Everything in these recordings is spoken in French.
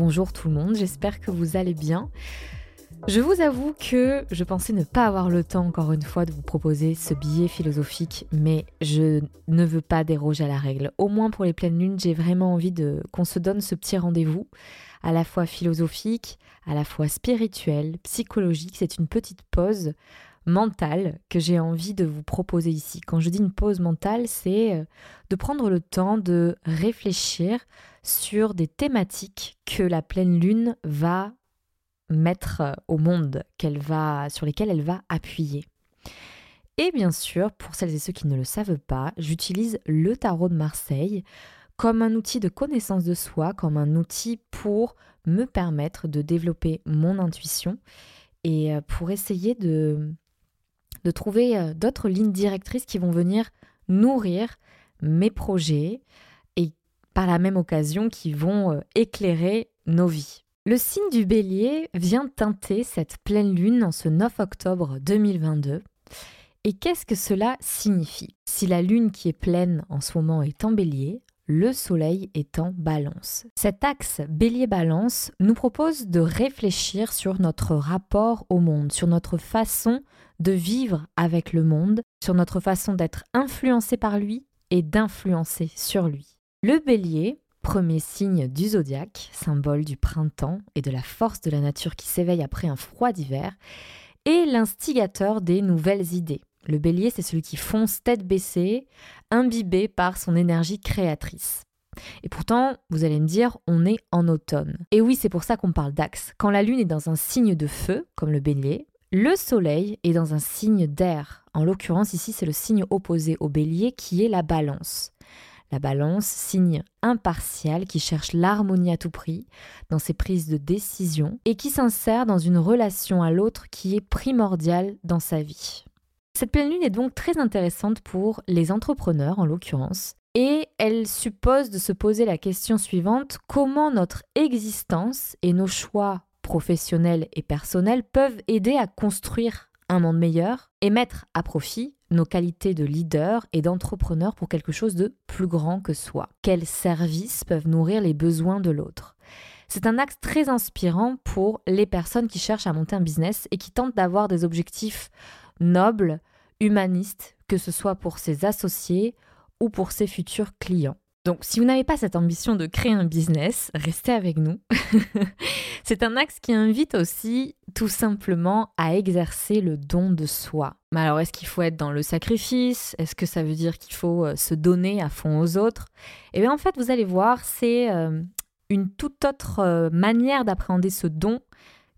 Bonjour tout le monde, j'espère que vous allez bien. Je vous avoue que je pensais ne pas avoir le temps encore une fois de vous proposer ce billet philosophique, mais je ne veux pas déroger à la règle. Au moins pour les pleines lunes, j'ai vraiment envie qu'on se donne ce petit rendez-vous, à la fois philosophique, à la fois spirituel, psychologique. C'est une petite pause mentale que j'ai envie de vous proposer ici. Quand je dis une pause mentale, c'est euh, de prendre le temps de réfléchir sur des thématiques que la pleine lune va mettre euh, au monde, sur lesquelles elle va appuyer. Et bien sûr, pour celles et ceux qui ne le savent pas, j'utilise le tarot de Marseille comme un outil de connaissance de soi, comme un outil pour me permettre de développer mon intuition et euh, pour essayer de, de trouver euh, d'autres lignes directrices qui vont venir nourrir mes projets et par la même occasion qui vont euh, éclairer nos vies. Le signe du bélier vient teinter cette pleine lune en ce 9 octobre 2022. Et qu'est-ce que cela signifie? Si la lune qui est pleine en ce moment est en bélier, le soleil est en balance. Cet axe bélier-balance nous propose de réfléchir sur notre rapport au monde, sur notre façon de vivre avec le monde, sur notre façon d'être influencé par lui et d'influencer sur lui. Le bélier, premier signe du zodiaque, symbole du printemps et de la force de la nature qui s'éveille après un froid d'hiver, est l'instigateur des nouvelles idées. Le bélier, c'est celui qui fonce tête baissée, imbibé par son énergie créatrice. Et pourtant, vous allez me dire, on est en automne. Et oui, c'est pour ça qu'on parle d'axe. Quand la lune est dans un signe de feu, comme le bélier, le soleil est dans un signe d'air. En l'occurrence, ici, c'est le signe opposé au bélier qui est la balance. La balance, signe impartial qui cherche l'harmonie à tout prix dans ses prises de décision et qui s'insère dans une relation à l'autre qui est primordiale dans sa vie. Cette pleine lune est donc très intéressante pour les entrepreneurs en l'occurrence, et elle suppose de se poser la question suivante, comment notre existence et nos choix professionnels et personnels peuvent aider à construire un monde meilleur et mettre à profit nos qualités de leader et d'entrepreneur pour quelque chose de plus grand que soi? Quels services peuvent nourrir les besoins de l'autre? C'est un axe très inspirant pour les personnes qui cherchent à monter un business et qui tentent d'avoir des objectifs nobles, humanistes, que ce soit pour ses associés ou pour ses futurs clients. Donc si vous n'avez pas cette ambition de créer un business, restez avec nous. C'est un axe qui invite aussi tout simplement à exercer le don de soi. Mais alors est-ce qu'il faut être dans le sacrifice? Est-ce que ça veut dire qu'il faut euh, se donner à fond aux autres? Eh bien en fait vous allez voir, c'est euh, une toute autre euh, manière d'appréhender ce don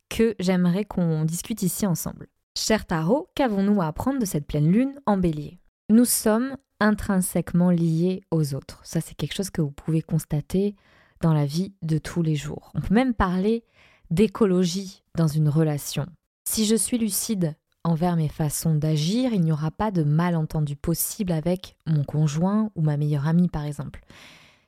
que j'aimerais qu'on discute ici ensemble. Cher Tarot, qu'avons-nous à apprendre de cette pleine lune en bélier? Nous sommes intrinsèquement liés aux autres. Ça, c'est quelque chose que vous pouvez constater dans la vie de tous les jours. On peut même parler d'écologie dans une relation. Si je suis lucide envers mes façons d'agir, il n'y aura pas de malentendu possible avec mon conjoint ou ma meilleure amie, par exemple.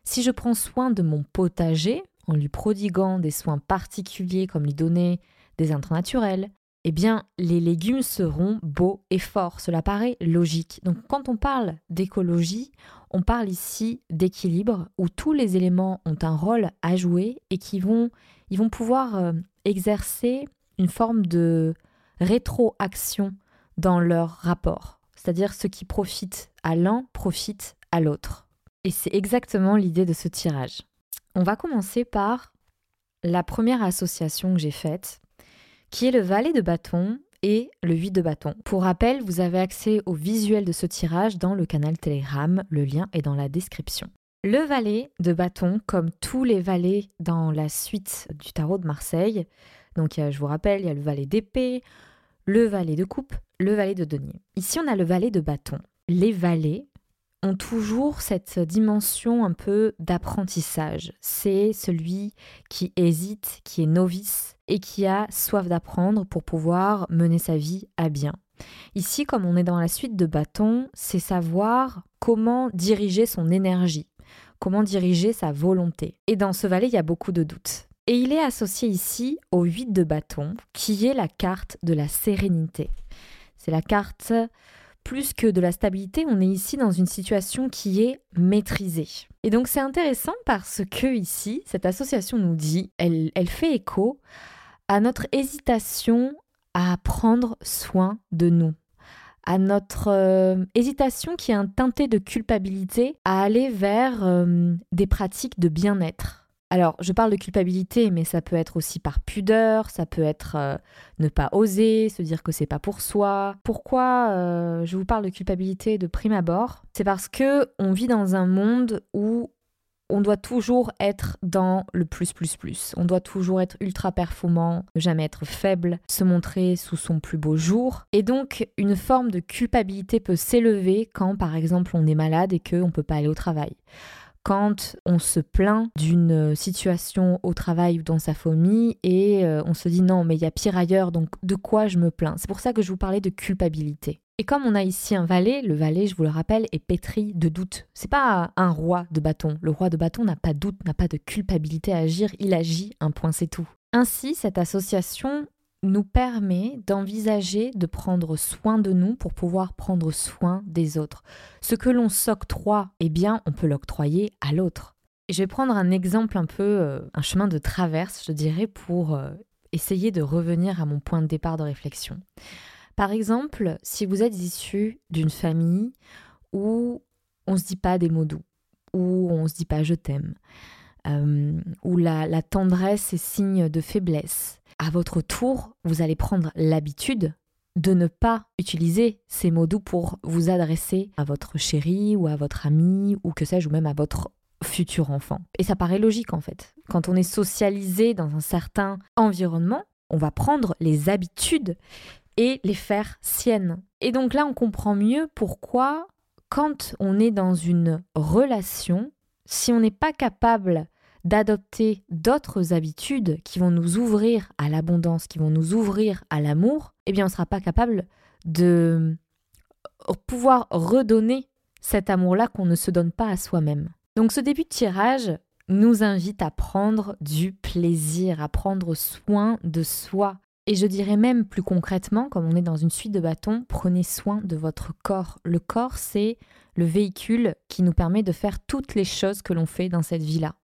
Si je prends soin de mon potager, en lui prodiguant des soins particuliers comme lui donner des intrants naturels, eh bien, les légumes seront beaux et forts. Cela paraît logique. Donc, quand on parle d'écologie, on parle ici d'équilibre où tous les éléments ont un rôle à jouer et qui vont, vont pouvoir euh, exercer une forme de rétroaction dans leur rapport. C'est-à-dire ce qui profite à l'un profite à l'autre. Et c'est exactement l'idée de ce tirage. On va commencer par la première association que j'ai faite qui est le valet de bâton et le 8 de bâton. Pour rappel, vous avez accès au visuel de ce tirage dans le canal Telegram, le lien est dans la description. Le valet de bâton, comme tous les valets dans la suite du tarot de Marseille, donc je vous rappelle, il y a le valet d'épée, le valet de coupe, le valet de denier. Ici, on a le valet de bâton. Les valets ont toujours cette dimension un peu d'apprentissage. C'est celui qui hésite, qui est novice et qui a soif d'apprendre pour pouvoir mener sa vie à bien. Ici, comme on est dans la suite de bâtons, c'est savoir comment diriger son énergie, comment diriger sa volonté. Et dans ce valet, il y a beaucoup de doutes. Et il est associé ici au 8 de bâton, qui est la carte de la sérénité. C'est la carte plus que de la stabilité, on est ici dans une situation qui est maîtrisée. Et donc c'est intéressant parce que ici, cette association nous dit, elle, fait écho à notre hésitation à prendre soin de nous, à notre euh, hésitation qui est un teinté de culpabilité à aller vers euh, des pratiques de bien-être. Alors, je parle de culpabilité, mais ça peut être aussi par pudeur, ça peut être euh, ne pas oser, se dire que c'est pas pour soi. Pourquoi euh, je vous parle de culpabilité de prime abord? C'est parce que on vit dans un monde où on doit toujours être dans le plus plus plus. On doit toujours être ultra performant, ne jamais être faible, se montrer sous son plus beau jour. Et donc une forme de culpabilité peut s'élever quand par exemple on est malade et qu'on ne peut pas aller au travail quand on se plaint d'une situation au travail ou dans sa famille et euh, on se dit non mais il y a pire ailleurs donc de quoi je me plains? C'est pour ça que je vous parlais de culpabilité. Et comme on a ici un valet, le valet, je vous le rappelle, est pétri de doute. C'est pas un roi de bâton. Le roi de bâton n'a pas de doute, n'a pas de culpabilité à agir, il agit, un point c'est tout. Ainsi, cette association nous permet d'envisager de prendre soin de nous pour pouvoir prendre soin des autres. Ce que l'on s'octroie, eh bien, on peut l'octroyer à l'autre. je vais prendre un exemple un peu, euh, un chemin de traverse, je dirais, pour euh, essayer de revenir à mon point de départ de réflexion. Par exemple, si vous êtes issu d'une famille où on se dit pas des mots doux, où on se dit pas je t'aime, euh, où la tendresse est signe de faiblesse, à votre tour, vous allez prendre l'habitude de ne pas utiliser ces mots doux pour vous adresser à votre chéri ou à votre ami ou que sais-je, ou même à votre futur enfant. Et ça paraît logique en fait. Quand on est socialisé dans un certain environnement, on va prendre les habitudes et les faire siennes. Et donc là, on comprend mieux pourquoi, quand on est dans une relation, si on n'est pas capable d'adopter d'autres habitudes qui vont nous ouvrir à l'abondance, qui vont nous ouvrir à l'amour, eh bien on ne sera pas capable de pouvoir redonner cet amour-là qu'on ne se donne pas à soi-même. Donc ce début de tirage nous invite à prendre du plaisir, à prendre soin de soi. Et je dirais même plus concrètement, comme on est dans une suite de bâtons, prenez soin de votre corps. Le corps, c'est le véhicule qui nous permet de faire toutes les choses que l'on fait dans cette vie-là.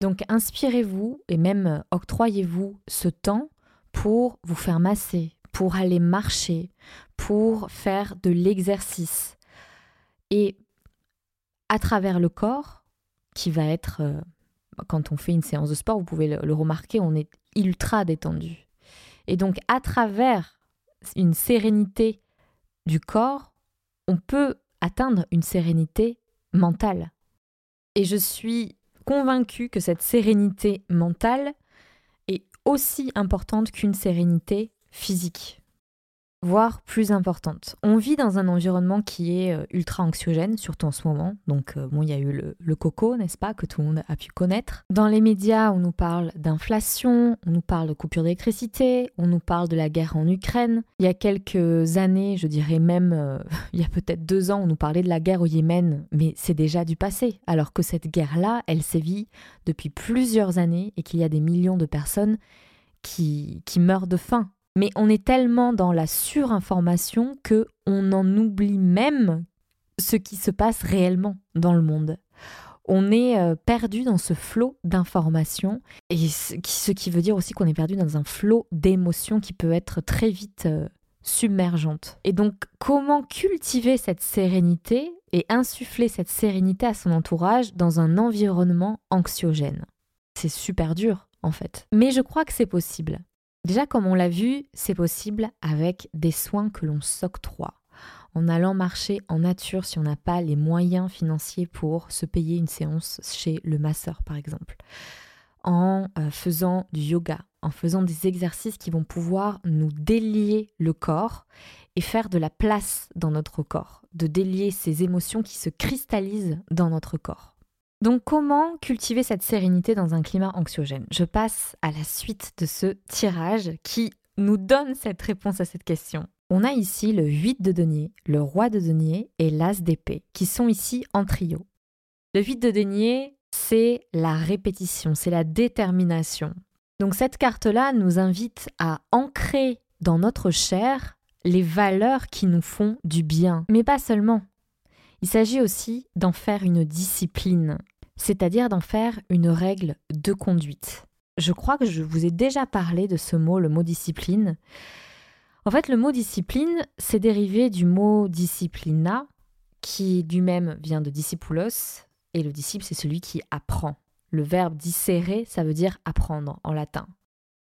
Donc inspirez-vous et même octroyez-vous ce temps pour vous faire masser, pour aller marcher, pour faire de l'exercice. Et à travers le corps, qui va être, euh, quand on fait une séance de sport, vous pouvez le remarquer, on est ultra détendu. Et donc à travers une sérénité du corps, on peut atteindre une sérénité mentale. Et je suis convaincu que cette sérénité mentale est aussi importante qu'une sérénité physique voire plus importante. On vit dans un environnement qui est euh, ultra anxiogène, surtout en ce moment. Donc, euh, bon, il y a eu le, coco, n'est-ce pas, que tout le monde a pu connaître. Dans les médias, on nous parle d'inflation, on nous parle de coupure d'électricité, on nous parle de la guerre en Ukraine. Il y a quelques années, je dirais même, euh, il y a peut-être deux ans, on nous parlait de la guerre au Yémen, mais c'est déjà du passé. Alors que cette guerre-là, elle sévit depuis plusieurs années et qu'il y a des millions de personnes qui, qui meurent de faim mais on est tellement dans la surinformation que on en oublie même ce qui se passe réellement dans le monde. On est euh, perdu dans ce flot d'informations et ce qui veut dire aussi qu'on est perdu dans un flot d'émotions qui peut être très vite euh, submergente. Et donc comment cultiver cette sérénité et insuffler cette sérénité à son entourage dans un environnement anxiogène? C'est super dur en fait. Mais je crois que c'est possible. Déjà, comme on l'a vu, c'est possible avec des soins que l'on s'octroie. En allant marcher en nature si on n'a pas les moyens financiers pour se payer une séance chez le masseur, par exemple. En euh, faisant du yoga, en faisant des exercices qui vont pouvoir nous délier le corps et faire de la place dans notre corps, de délier ces émotions qui se cristallisent dans notre corps. Donc comment cultiver cette sérénité dans un climat anxiogène? Je passe à la suite de ce tirage qui nous donne cette réponse à cette question. On a ici le 8 de denier, le roi de denier et l'as d'épée qui sont ici en trio. Le 8 de denier, c'est la répétition, c'est la détermination. Donc cette carte-là nous invite à ancrer dans notre chair les valeurs qui nous font du bien, mais pas seulement. Il s'agit aussi d'en faire une discipline, c'est-à-dire d'en faire une règle de conduite. Je crois que je vous ai déjà parlé de ce mot, le mot discipline. En fait, le mot discipline, c'est dérivé du mot disciplina, qui lui-même vient de discipulos, et le disciple, c'est celui qui apprend. Le verbe dissérer, ça veut dire apprendre en latin.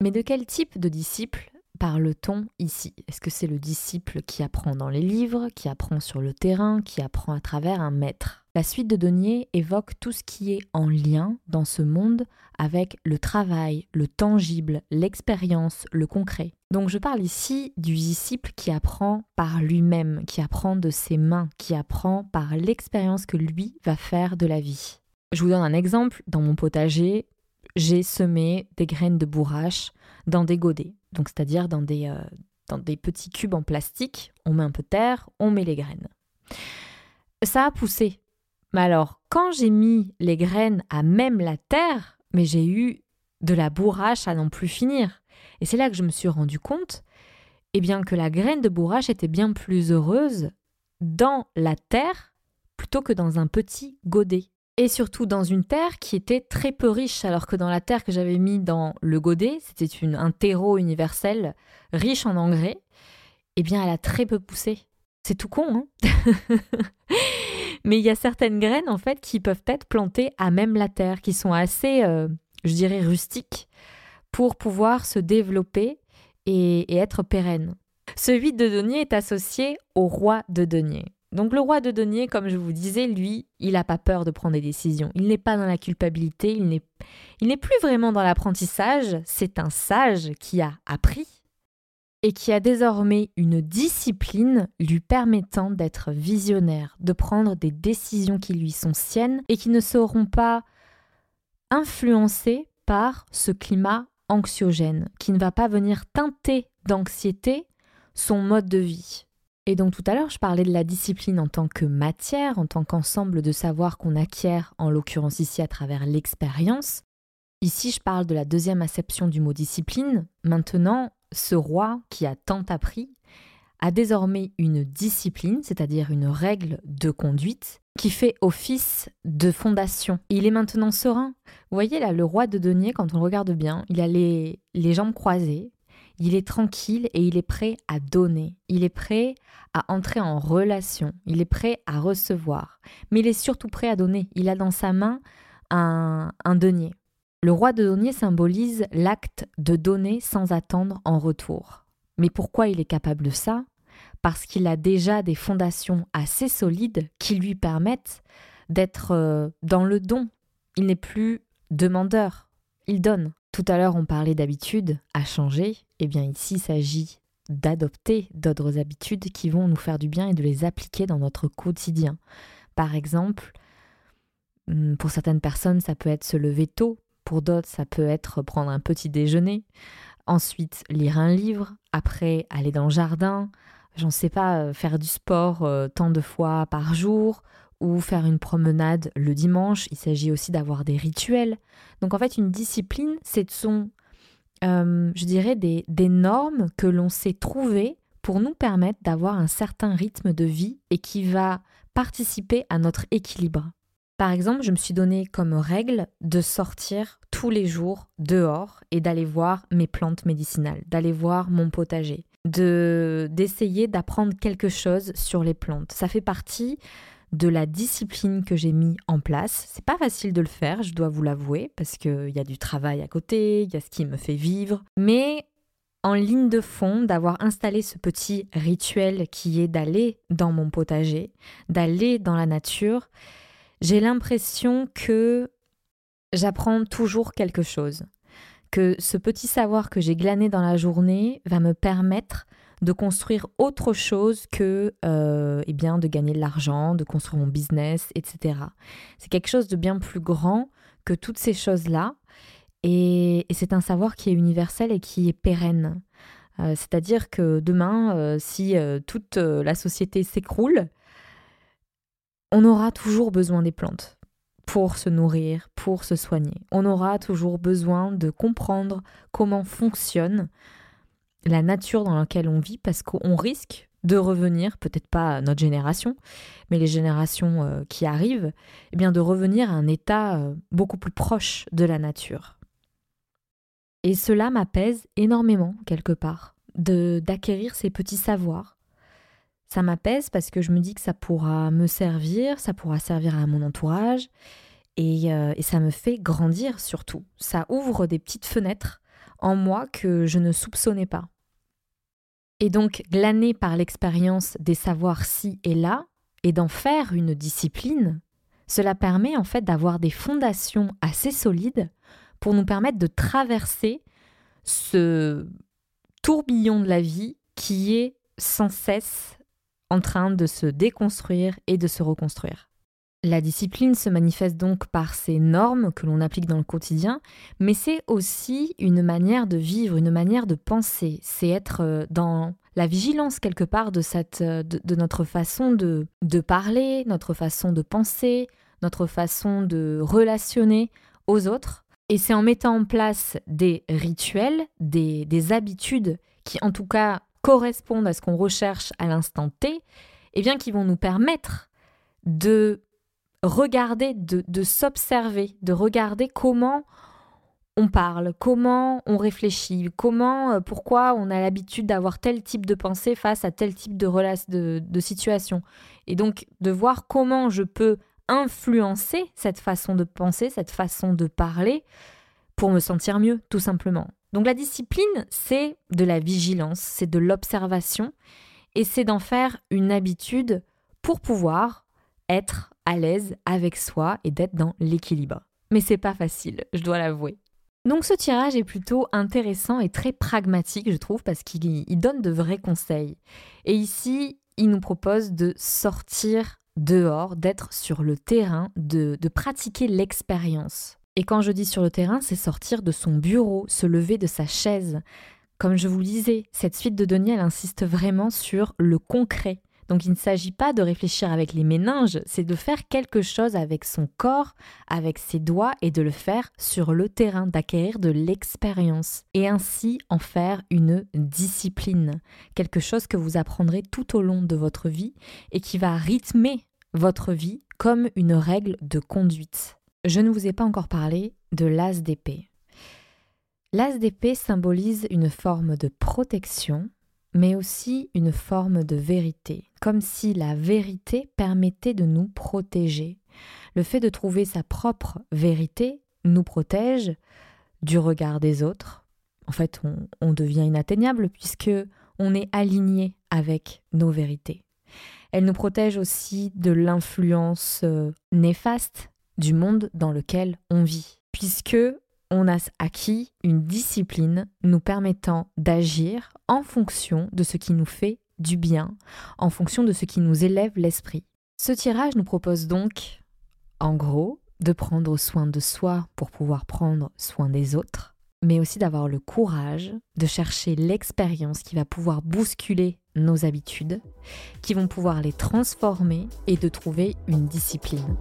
Mais de quel type de disciple parle-t-on ici Est-ce que c'est le disciple qui apprend dans les livres, qui apprend sur le terrain, qui apprend à travers un maître? La suite de Denier évoque tout ce qui est en lien dans ce monde avec le travail, le tangible, l'expérience, le concret. Donc je parle ici du disciple qui apprend par lui-même, qui apprend de ses mains, qui apprend par l'expérience que lui va faire de la vie. Je vous donne un exemple. Dans mon potager, j'ai semé des graines de bourrache dans des godets, donc c'est-à-dire dans des, euh, dans des petits cubes en plastique. On met un peu de terre, on met les graines. Ça a poussé. Mais alors, quand j'ai mis les graines à même la terre, mais j'ai eu de la bourrache à n'en plus finir. Et c'est là que je me suis rendu compte, eh bien que la graine de bourrache était bien plus heureuse dans la terre plutôt que dans un petit godet et surtout dans une terre qui était très peu riche, alors que dans la terre que j'avais mis dans le godet, c'était un terreau universel riche en engrais, eh bien elle a très peu poussé. C'est tout con, hein Mais il y a certaines graines en fait qui peuvent être plantées à même la terre, qui sont assez, euh, je dirais, rustiques pour pouvoir se développer et, être pérennes. Ce 8 de denier est associé au roi de denier. Donc le roi de denier, comme je vous disais, lui, il n'a pas peur de prendre des décisions. Il n'est pas dans la culpabilité, il n'est, plus vraiment dans l'apprentissage. C'est un sage qui a appris et qui a désormais une discipline lui permettant d'être visionnaire, de prendre des décisions qui lui sont siennes et qui ne seront pas influencées par ce climat anxiogène, qui ne va pas venir teinter d'anxiété son mode de vie. Et donc tout à l'heure, je parlais de la discipline en tant que matière, en tant qu'ensemble de savoir qu'on acquiert, en l'occurrence ici à travers l'expérience. Ici, je parle de la deuxième acception du mot discipline. Maintenant, ce roi qui a tant appris a désormais une discipline, c'est-à-dire une règle de conduite, qui fait office de fondation. Il est maintenant serein. Vous voyez là, le roi de denier, quand on le regarde bien, il a les, les jambes croisées, il est tranquille et il est prêt à donner. Il est prêt à entrer en relation. Il est prêt à recevoir. Mais il est surtout prêt à donner. Il a dans sa main un, denier. Le roi de denier symbolise l'acte de donner sans attendre en retour. Mais pourquoi il est capable de ça? Parce qu'il a déjà des fondations assez solides qui lui permettent d'être euh, dans le don. Il n'est plus demandeur, il donne. Tout à l'heure, on parlait d'habitudes à changer. Eh bien, ici, il s'agit d'adopter d'autres habitudes qui vont nous faire du bien et de les appliquer dans notre quotidien. Par exemple, hmm, pour certaines personnes, ça peut être se lever tôt. Pour d'autres, ça peut être prendre un petit déjeuner. Ensuite, lire un livre. Après, aller dans le jardin. J'en sais pas, euh, faire du sport euh, tant de fois par jour faire une promenade le dimanche. Il s'agit aussi d'avoir des rituels. Donc en fait, une discipline, ce sont, euh, je dirais, des, des normes que l'on sait trouver pour nous permettre d'avoir un certain rythme de vie et qui va participer à notre équilibre. Par exemple, je me suis donné comme règle de sortir tous les jours dehors et d'aller voir mes plantes médicinales, d'aller voir mon potager, de d'essayer d'apprendre quelque chose sur les plantes. Ça fait partie de la discipline que j'ai mis en place. C'est pas facile de le faire, je dois vous l'avouer, parce qu'il y a du travail à côté, il y a ce qui me fait vivre. Mais en ligne de fond, d'avoir installé ce petit rituel qui est d'aller dans mon potager, d'aller dans la nature, j'ai l'impression que j'apprends toujours quelque chose que ce petit savoir que j'ai glané dans la journée va me permettre de construire autre chose que euh, eh bien, de gagner de l'argent, de construire mon business, etc. C'est quelque chose de bien plus grand que toutes ces choses-là. Et, c'est un savoir qui est universel et qui est pérenne. Euh, c'est-à-dire que demain, euh, si toute la société s'écroule, on aura toujours besoin des plantes pour se nourrir, pour se soigner. On aura toujours besoin de comprendre comment fonctionne la nature dans laquelle on vit parce qu'on risque de revenir, peut-être pas notre génération, mais les générations euh, qui arrivent, eh bien de revenir à un état euh, beaucoup plus proche de la nature. Et cela m'apaise énormément quelque part de d'acquérir ces petits savoirs. Ça m'apaise parce que je me dis que ça pourra me servir, ça pourra servir à mon entourage et, euh, et ça me fait grandir surtout. Ça ouvre des petites fenêtres en moi que je ne soupçonnais pas. Et donc, glaner par l'expérience des savoirs ci et là, et d'en faire une discipline, cela permet en fait d'avoir des fondations assez solides pour nous permettre de traverser ce tourbillon de la vie qui est sans cesse en train de se déconstruire et de se reconstruire. La discipline se manifeste donc par ces normes que l'on applique dans le quotidien, mais c'est aussi une manière de vivre, une manière de penser. C'est être euh, dans la vigilance quelque part de, cette, euh, de, notre façon de, de parler, notre façon de penser, notre façon de relationner aux autres. Et c'est en mettant en place des rituels, des, des habitudes qui en tout cas correspondent à ce qu'on recherche à l'instant T, et eh bien qui vont nous permettre de regarder, de, s'observer, de regarder comment on parle, comment on réfléchit, comment, euh, pourquoi on a l'habitude d'avoir tel type de pensée face à tel type de, de situation. Et donc de voir comment je peux influencer cette façon de penser, cette façon de parler pour me sentir mieux, tout simplement. Donc la discipline, c'est de la vigilance, c'est de l'observation et c'est d'en faire une habitude pour pouvoir être à l'aise avec soi et d'être dans l'équilibre. Mais c'est pas facile, je dois l'avouer. Donc ce tirage est plutôt intéressant et très pragmatique, je trouve, parce qu'il donne de vrais conseils. Et ici, il nous propose de sortir dehors, d'être sur le terrain, de, de pratiquer l'expérience. Et quand je dis sur le terrain, c'est sortir de son bureau, se lever de sa chaise. Comme je vous le disais, cette suite de Denis, elle insiste vraiment sur le concret, donc il ne s'agit pas de réfléchir avec les méninges, c'est de faire quelque chose avec son corps, avec ses doigts et de le faire sur le terrain, d'acquérir de l'expérience et ainsi en faire une discipline, quelque chose que vous apprendrez tout au long de votre vie et qui va rythmer votre vie comme une règle de conduite. Je ne vous ai pas encore parlé de l'as d'épée. L'as d'épée symbolise une forme de protection mais aussi une forme de vérité, comme si la vérité permettait de nous protéger. Le fait de trouver sa propre vérité nous protège du regard des autres. En fait, on, devient inatteignable puisque on est aligné avec nos vérités. Elle nous protège aussi de l'influence euh, néfaste du monde dans lequel on vit, puisque on a acquis une discipline nous permettant d'agir en fonction de ce qui nous fait du bien, en fonction de ce qui nous élève l'esprit. Ce tirage nous propose donc, en gros, de prendre soin de soi pour pouvoir prendre soin des autres, mais aussi d'avoir le courage de chercher l'expérience qui va pouvoir bousculer nos habitudes, qui vont pouvoir les transformer et de trouver une discipline.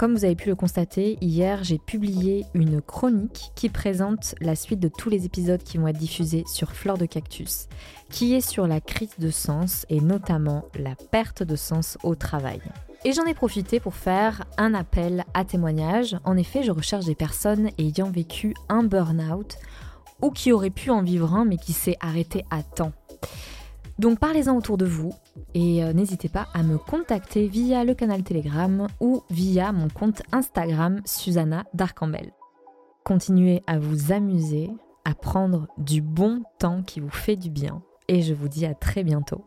Comme vous avez pu le constater, hier j'ai publié une chronique qui présente la suite de tous les épisodes qui vont être diffusés sur Fleur de Cactus, qui est sur la crise de sens et notamment la perte de sens au travail. Et j'en ai profité pour faire un appel à témoignage. En effet, je recherche des personnes ayant vécu un burn-out ou qui auraient pu en vivre un mais qui s'est arrêté à temps. Donc parlez-en autour de vous et euh, n'hésitez pas à me contacter via le canal Telegram ou via mon compte Instagram Susanna Darcambel. Continuez à vous amuser, à prendre du bon temps qui vous fait du bien et je vous dis à très bientôt.